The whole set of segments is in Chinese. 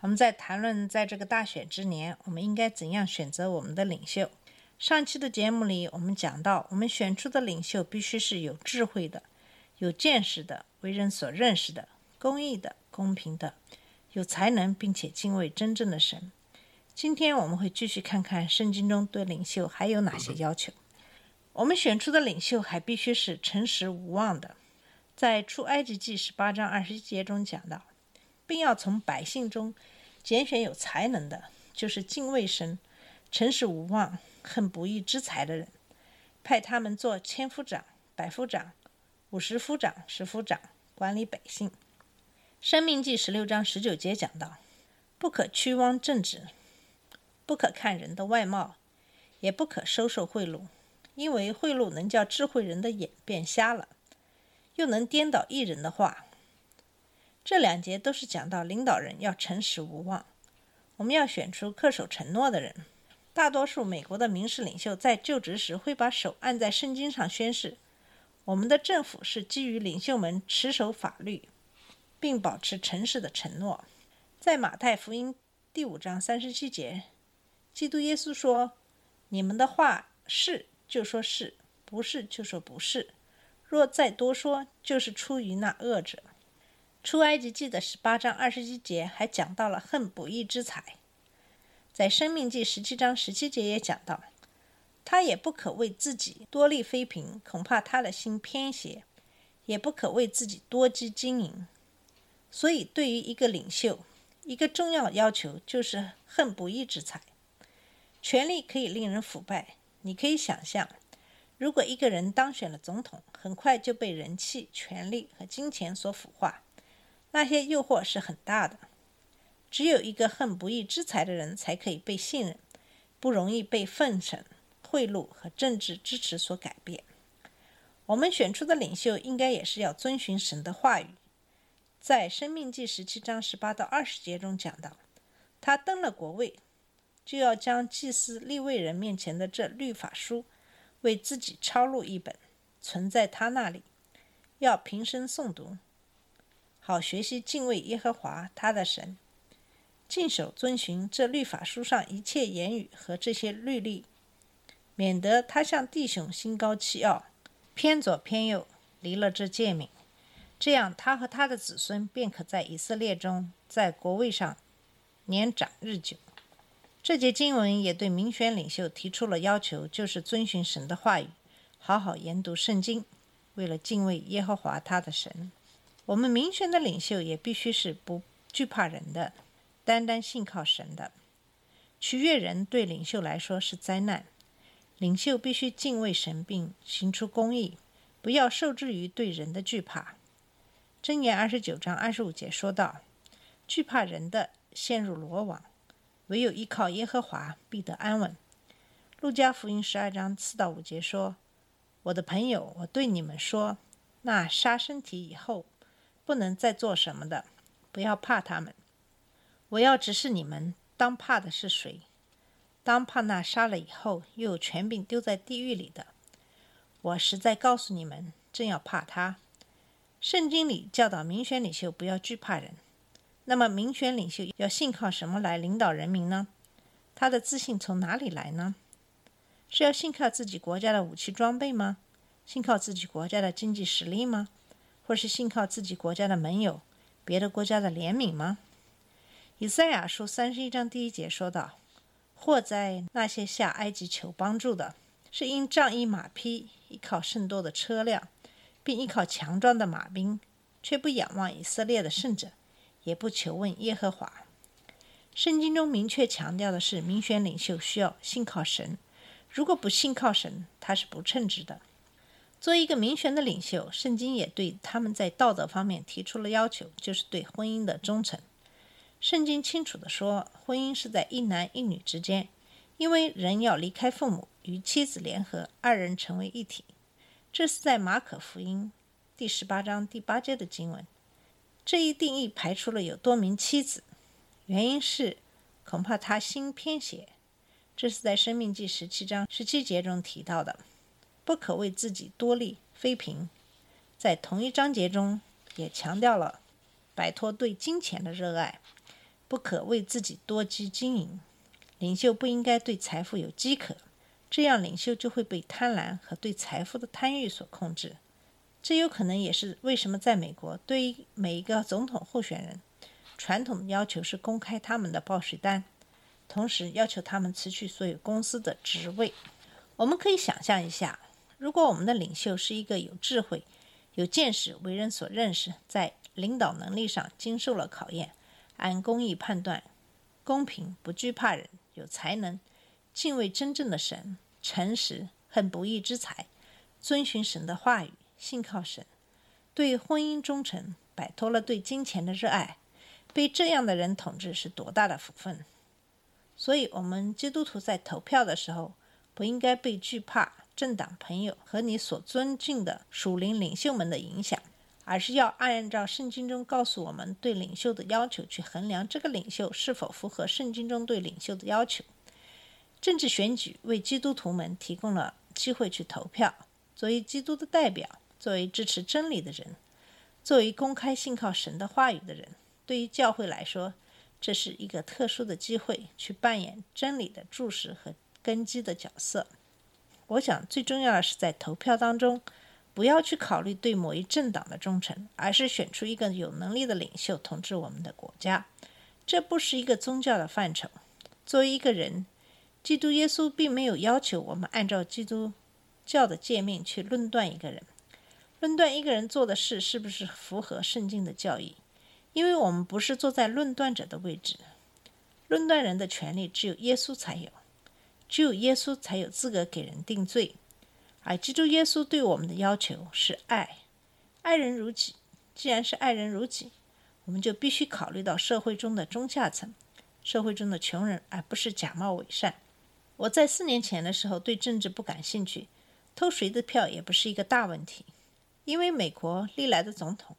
我们在谈论在这个大选之年，我们应该怎样选择我们的领袖。上期的节目里，我们讲到，我们选出的领袖必须是有智慧的、有见识的、为人所认识的、公义的、公平的、有才能，并且敬畏真正的神。今天我们会继续看看圣经中对领袖还有哪些要求。我们选出的领袖还必须是诚实无妄的。在出埃及记十八章二十一节中讲到，并要从百姓中拣选有才能的，就是敬畏神、诚实无妄、恨不义之财的人，派他们做千夫长、百夫长、五十夫长、十夫长，管理百姓。生命记十六章十九节讲到，不可屈枉正直，不可看人的外貌，也不可收受贿赂，因为贿赂能叫智慧人的眼变瞎了。又能颠倒一人的话。这两节都是讲到领导人要诚实无妄，我们要选出恪守承诺的人。大多数美国的民事领袖在就职时会把手按在圣经上宣誓：我们的政府是基于领袖们持守法律，并保持诚实的承诺。在马太福音第五章三十七节，基督耶稣说：“你们的话是就说是，不是就说不是。”若再多说，就是出于那恶者。出埃及记的十八章二十一节还讲到了恨不义之财，在生命记十七章十七节也讲到，他也不可为自己多立妃嫔，恐怕他的心偏邪；也不可为自己多积金银。所以，对于一个领袖，一个重要要求就是恨不义之财。权力可以令人腐败，你可以想象。如果一个人当选了总统，很快就被人气、权力和金钱所腐化，那些诱惑是很大的。只有一个恨不义之财的人才可以被信任，不容易被奉承、贿赂和政治支持所改变。我们选出的领袖应该也是要遵循神的话语。在《生命记》十七章十八到二十节中讲到，他登了国位，就要将祭司立位人面前的这律法书。为自己抄录一本，存在他那里，要平生诵读，好学习敬畏耶和华他的神，尽守遵循这律法书上一切言语和这些律例，免得他向弟兄心高气傲，偏左偏右，离了这诫命。这样，他和他的子孙便可在以色列中，在国位上年长日久。这节经文也对民选领袖提出了要求，就是遵循神的话语，好好研读圣经，为了敬畏耶和华他的神。我们民选的领袖也必须是不惧怕人的，单单信靠神的。取悦人对领袖来说是灾难。领袖必须敬畏神，并行出公义，不要受制于对人的惧怕。箴言二十九章二十五节说道：“惧怕人的，陷入罗网。”唯有依靠耶和华，必得安稳。路加福音十二章四到五节说：“我的朋友，我对你们说，那杀身体以后不能再做什么的，不要怕他们。我要指示你们，当怕的是谁？当怕那杀了以后又有权柄丢在地狱里的。我实在告诉你们，正要怕他。圣经里教导民选领袖不要惧怕人。”那么，民选领袖要信靠什么来领导人民呢？他的自信从哪里来呢？是要信靠自己国家的武器装备吗？信靠自己国家的经济实力吗？或是信靠自己国家的盟友、别的国家的怜悯吗？以赛亚书三十一章第一节说道：“祸在那些下埃及求帮助的，是因仗义马匹，依靠甚多的车辆，并依靠强壮的马兵，却不仰望以色列的圣者。”也不求问耶和华。圣经中明确强调的是，民选领袖需要信靠神。如果不信靠神，他是不称职的。作为一个民选的领袖，圣经也对他们在道德方面提出了要求，就是对婚姻的忠诚。圣经清楚地说，婚姻是在一男一女之间，因为人要离开父母，与妻子联合，二人成为一体。这是在马可福音第十八章第八节的经文。这一定义排除了有多名妻子，原因是恐怕他心偏邪。这是在《生命记》十七章十七节中提到的，不可为自己多利，非平。在同一章节中也强调了摆脱对金钱的热爱，不可为自己多积金银。领袖不应该对财富有饥渴，这样领袖就会被贪婪和对财富的贪欲所控制。这有可能也是为什么在美国，对于每一个总统候选人，传统要求是公开他们的报税单，同时要求他们辞去所有公司的职位。我们可以想象一下，如果我们的领袖是一个有智慧、有见识、为人所认识，在领导能力上经受了考验，按公义判断，公平、不惧怕人、有才能、敬畏真正的神、诚实、恨不义之财、遵循神的话语。信靠神，对婚姻忠诚，摆脱了对金钱的热爱，被这样的人统治是多大的福分！所以，我们基督徒在投票的时候，不应该被惧怕政党朋友和你所尊敬的属灵领袖们的影响，而是要按照圣经中告诉我们对领袖的要求去衡量这个领袖是否符合圣经中对领袖的要求。政治选举为基督徒们提供了机会去投票，作为基督的代表。作为支持真理的人，作为公开信靠神的话语的人，对于教会来说，这是一个特殊的机会，去扮演真理的柱石和根基的角色。我想，最重要的是在投票当中，不要去考虑对某一政党的忠诚，而是选出一个有能力的领袖统治我们的国家。这不是一个宗教的范畴。作为一个人，基督耶稣并没有要求我们按照基督教的诫命去论断一个人。论断一个人做的事是不是符合圣经的教义，因为我们不是坐在论断者的位置。论断人的权利只有耶稣才有，只有耶稣才有资格给人定罪。而基督耶稣对我们的要求是爱，爱人如己。既然是爱人如己，我们就必须考虑到社会中的中下层，社会中的穷人，而不是假冒伪善。我在四年前的时候对政治不感兴趣，偷谁的票也不是一个大问题。因为美国历来的总统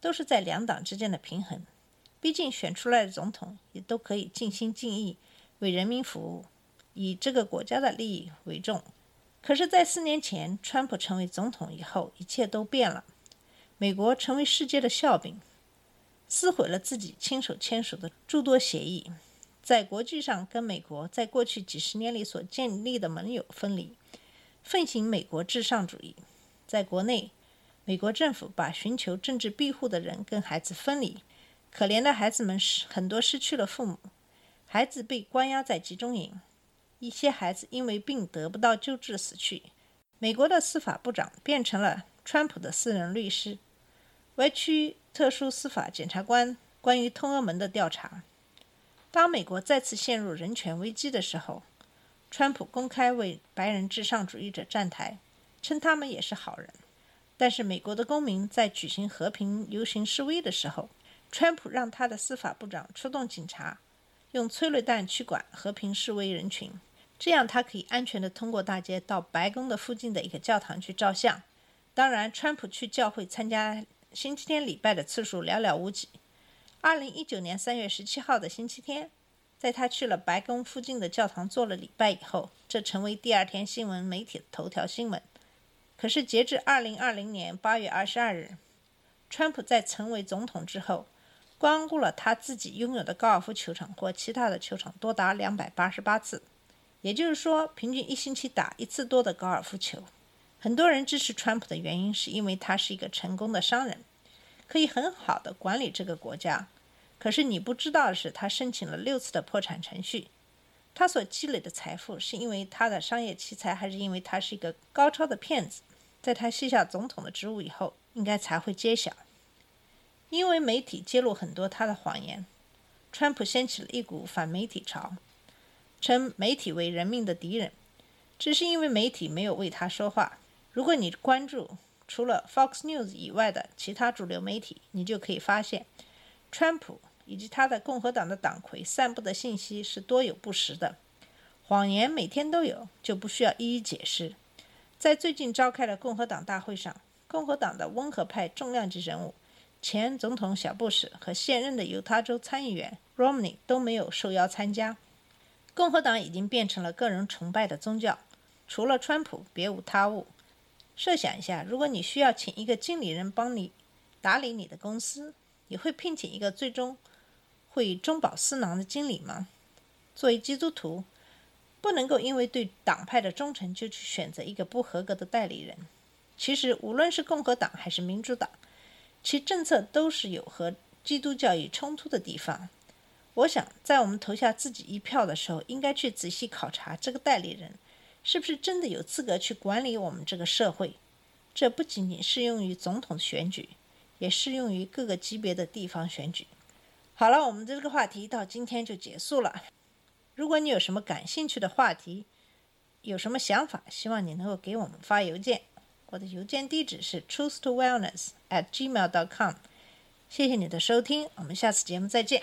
都是在两党之间的平衡，毕竟选出来的总统也都可以尽心尽意为人民服务，以这个国家的利益为重。可是，在四年前川普成为总统以后，一切都变了。美国成为世界的笑柄，撕毁了自己亲手签署的诸多协议，在国际上跟美国在过去几十年里所建立的盟友分离，奉行美国至上主义，在国内。美国政府把寻求政治庇护的人跟孩子分离，可怜的孩子们失很多失去了父母，孩子被关押在集中营，一些孩子因为病得不到救治死去。美国的司法部长变成了川普的私人律师，歪曲特殊司法检察官关于通俄门的调查。当美国再次陷入人权危机的时候，川普公开为白人至上主义者站台，称他们也是好人。但是，美国的公民在举行和平游行示威的时候，川普让他的司法部长出动警察，用催泪弹驱赶和平示威人群，这样他可以安全地通过大街到白宫的附近的一个教堂去照相。当然，川普去教会参加星期天礼拜的次数寥寥无几。二零一九年三月十七号的星期天，在他去了白宫附近的教堂做了礼拜以后，这成为第二天新闻媒体的头条新闻。可是，截至二零二零年八月二十二日，川普在成为总统之后，光顾了他自己拥有的高尔夫球场或其他的球场多达两百八十八次，也就是说，平均一星期打一次多的高尔夫球。很多人支持川普的原因，是因为他是一个成功的商人，可以很好的管理这个国家。可是你不知道的是，他申请了六次的破产程序。他所积累的财富，是因为他的商业奇才，还是因为他是一个高超的骗子？在他卸下总统的职务以后，应该才会揭晓。因为媒体揭露很多他的谎言，川普掀起了一股反媒体潮，称媒体为人民的敌人。只是因为媒体没有为他说话。如果你关注除了 Fox News 以外的其他主流媒体，你就可以发现，川普以及他的共和党的党魁散布的信息是多有不实的，谎言每天都有，就不需要一一解释。在最近召开的共和党大会上，共和党的温和派重量级人物前总统小布什和现任的犹他州参议员 Romney 都没有受邀参加。共和党已经变成了个人崇拜的宗教，除了川普，别无他物。设想一下，如果你需要请一个经理人帮你打理你的公司，你会聘请一个最终会中饱私囊的经理吗？作为基督徒，不能够因为对党派的忠诚就去选择一个不合格的代理人。其实，无论是共和党还是民主党，其政策都是有和基督教义冲突的地方。我想，在我们投下自己一票的时候，应该去仔细考察这个代理人是不是真的有资格去管理我们这个社会。这不仅仅适用于总统选举，也适用于各个级别的地方选举。好了，我们的这个话题到今天就结束了。如果你有什么感兴趣的话题，有什么想法，希望你能够给我们发邮件。我的邮件地址是 truth to wellness at gmail dot com。谢谢你的收听，我们下次节目再见。